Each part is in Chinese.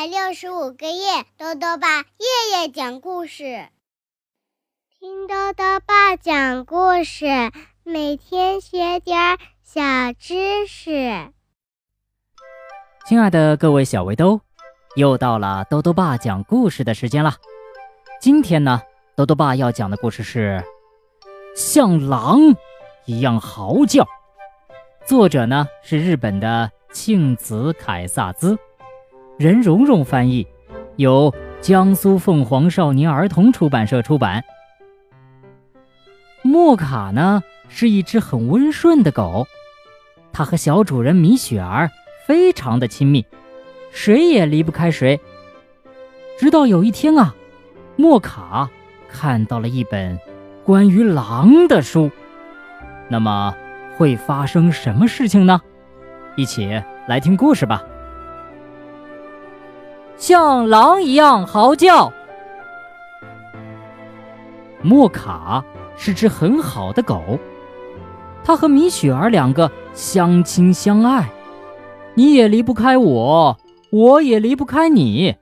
百六十五个夜，豆豆爸夜夜讲故事，听豆豆爸讲故事，每天学点小知识。亲爱的各位小围兜，又到了豆豆爸讲故事的时间了。今天呢，豆豆爸要讲的故事是《像狼一样嚎叫》，作者呢是日本的庆子凯萨兹。任蓉蓉翻译，由江苏凤凰少年儿童出版社出版。莫卡呢是一只很温顺的狗，它和小主人米雪儿非常的亲密，谁也离不开谁。直到有一天啊，莫卡看到了一本关于狼的书，那么会发生什么事情呢？一起来听故事吧。像狼一样嚎叫。莫卡是只很好的狗，它和米雪儿两个相亲相爱，你也离不开我，我也离不开你，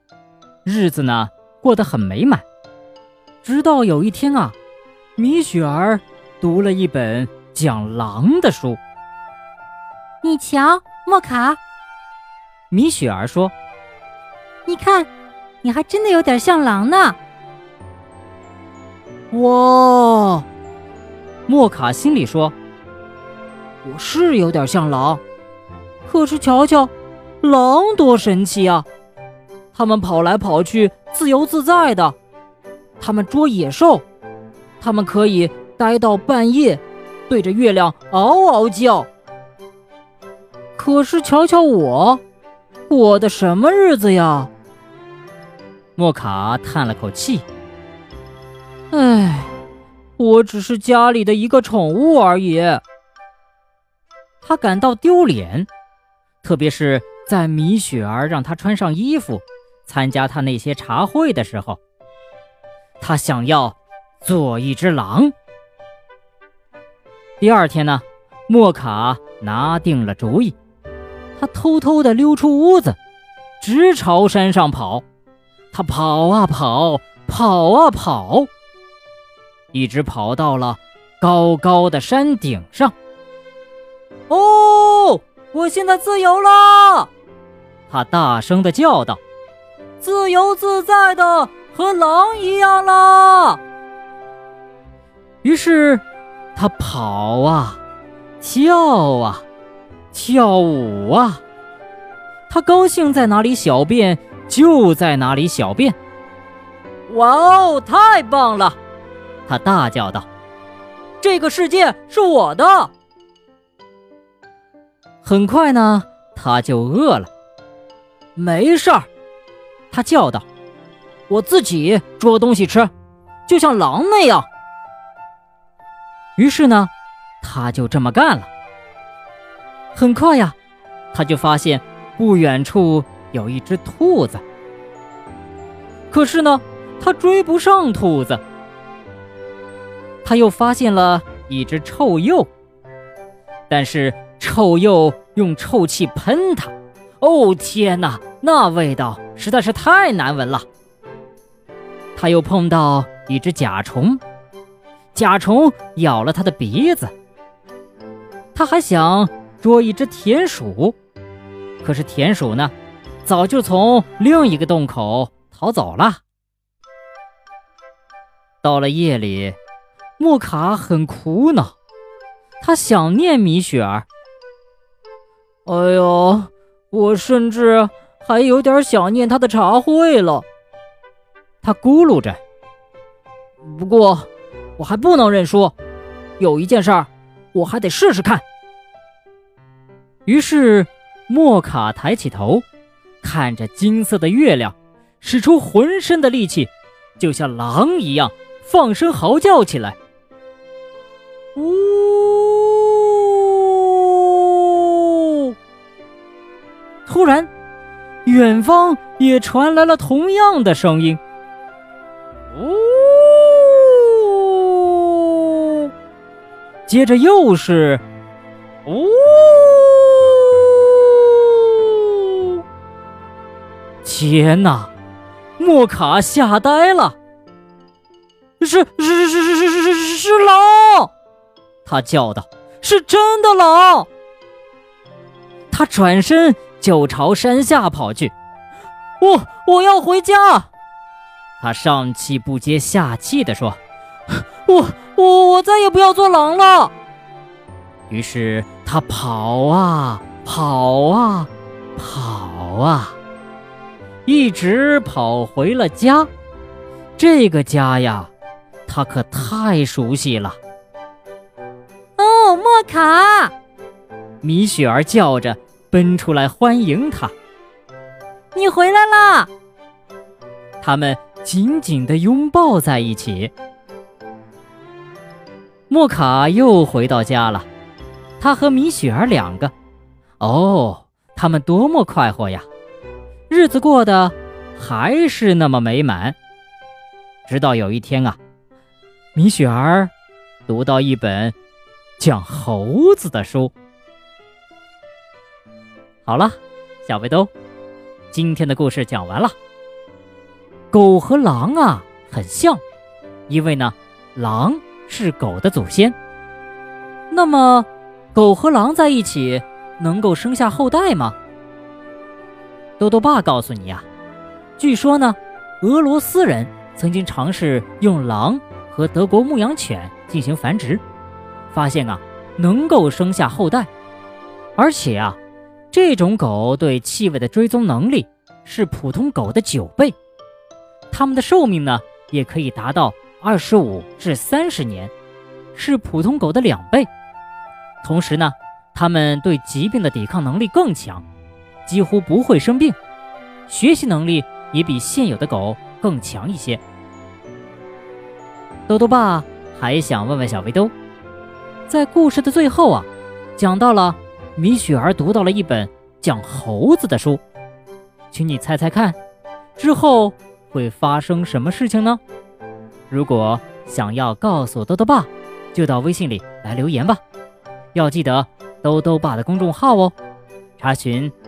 日子呢过得很美满。直到有一天啊，米雪儿读了一本讲狼的书。你瞧，莫卡，米雪儿说。你看，你还真的有点像狼呢。哇，莫卡心里说：“我是有点像狼，可是瞧瞧，狼多神奇啊！他们跑来跑去，自由自在的；他们捉野兽，他们可以待到半夜，对着月亮嗷嗷叫。可是瞧瞧我，过的什么日子呀？”莫卡叹了口气：“唉，我只是家里的一个宠物而已。”他感到丢脸，特别是在米雪儿让他穿上衣服参加他那些茶会的时候。他想要做一只狼。第二天呢，莫卡拿定了主意，他偷偷地溜出屋子，直朝山上跑。他跑啊跑，跑啊跑，一直跑到了高高的山顶上。哦，我现在自由了！他大声地叫道：“自由自在的，和狼一样啦！”于是，他跑啊，跳啊，跳舞啊，他高兴在哪里小便。就在哪里小便！哇哦，太棒了！他大叫道：“这个世界是我的！”很快呢，他就饿了。没事儿，他叫道：“我自己捉东西吃，就像狼那样。”于是呢，他就这么干了。很快呀，他就发现不远处。有一只兔子，可是呢，他追不上兔子。他又发现了一只臭鼬，但是臭鼬用臭气喷他。哦天哪，那味道实在是太难闻了。他又碰到一只甲虫，甲虫咬了他的鼻子。他还想捉一只田鼠，可是田鼠呢？早就从另一个洞口逃走了。到了夜里，莫卡很苦恼，他想念米雪儿。哎呦，我甚至还有点想念他的茶会了。他咕噜着。不过，我还不能认输，有一件事儿，我还得试试看。于是，莫卡抬起头。看着金色的月亮，使出浑身的力气，就像狼一样放声嚎叫起来。呜！突然，远方也传来了同样的声音。呜！接着又是天哪！莫卡吓呆了。是是是是是是是是狼！他叫道：“是真的狼！”他转身就朝山下跑去。我我要回家！他上气不接下气地说：“我我我再也不要做狼了。”于是他跑啊跑啊跑啊，一直跑回了家。这个家呀，他可太熟悉了。哦，莫卡！米雪儿叫着奔出来欢迎他。你回来啦！他们紧紧地拥抱在一起。莫卡又回到家了，他和米雪儿两个，哦，他们多么快活呀！日子过得还是那么美满。直到有一天啊，米雪儿读到一本讲猴子的书。好了，小背兜。今天的故事讲完了。狗和狼啊很像，因为呢，狼是狗的祖先。那么，狗和狼在一起能够生下后代吗？豆豆爸告诉你呀，据说呢，俄罗斯人曾经尝试用狼和德国牧羊犬进行繁殖，发现啊能够生下后代，而且啊。这种狗对气味的追踪能力是普通狗的九倍，它们的寿命呢也可以达到二十五至三十年，是普通狗的两倍。同时呢，它们对疾病的抵抗能力更强，几乎不会生病，学习能力也比现有的狗更强一些。豆豆爸还想问问小围兜，在故事的最后啊，讲到了。米雪儿读到了一本讲猴子的书，请你猜猜看，之后会发生什么事情呢？如果想要告诉豆豆爸，就到微信里来留言吧。要记得豆豆爸的公众号哦，查询“